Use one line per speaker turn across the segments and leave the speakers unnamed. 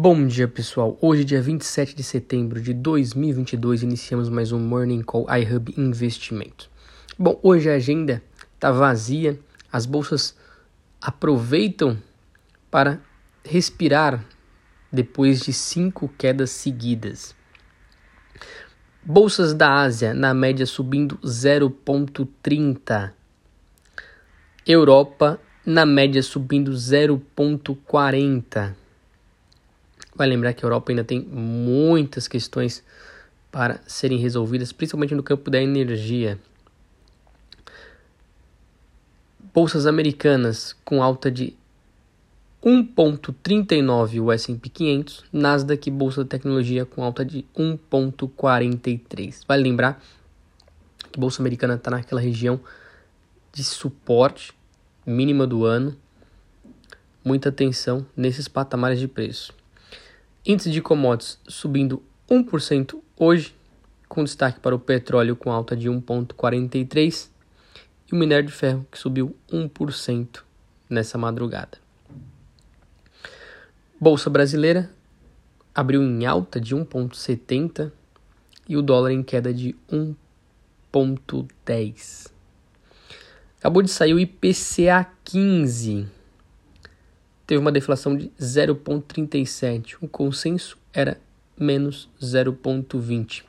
Bom dia, pessoal. Hoje, dia 27 de setembro de 2022, iniciamos mais um Morning Call iHub Investimento. Bom, hoje a agenda está vazia, as bolsas aproveitam para respirar depois de cinco quedas seguidas. Bolsas da Ásia, na média, subindo 0,30. Europa, na média, subindo 0,40. Vai lembrar que a Europa ainda tem muitas questões para serem resolvidas, principalmente no campo da energia. Bolsas americanas com alta de 1,39 o S&P 500, Nasdaq Bolsa de Tecnologia com alta de 1,43. Vale lembrar que a Bolsa Americana está naquela região de suporte mínima do ano. Muita atenção nesses patamares de preço. Índice de commodities subindo 1% hoje, com destaque para o petróleo com alta de 1,43% e o minério de ferro que subiu 1% nessa madrugada. Bolsa brasileira abriu em alta de 1,70 e o dólar em queda de 1,10. Acabou de sair o IPCA 15 teve uma deflação de 0,37. O consenso era menos 0,20.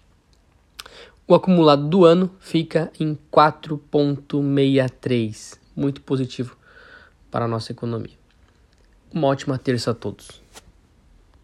O acumulado do ano fica em 4,63. Muito positivo para a nossa economia. Uma ótima terça a todos.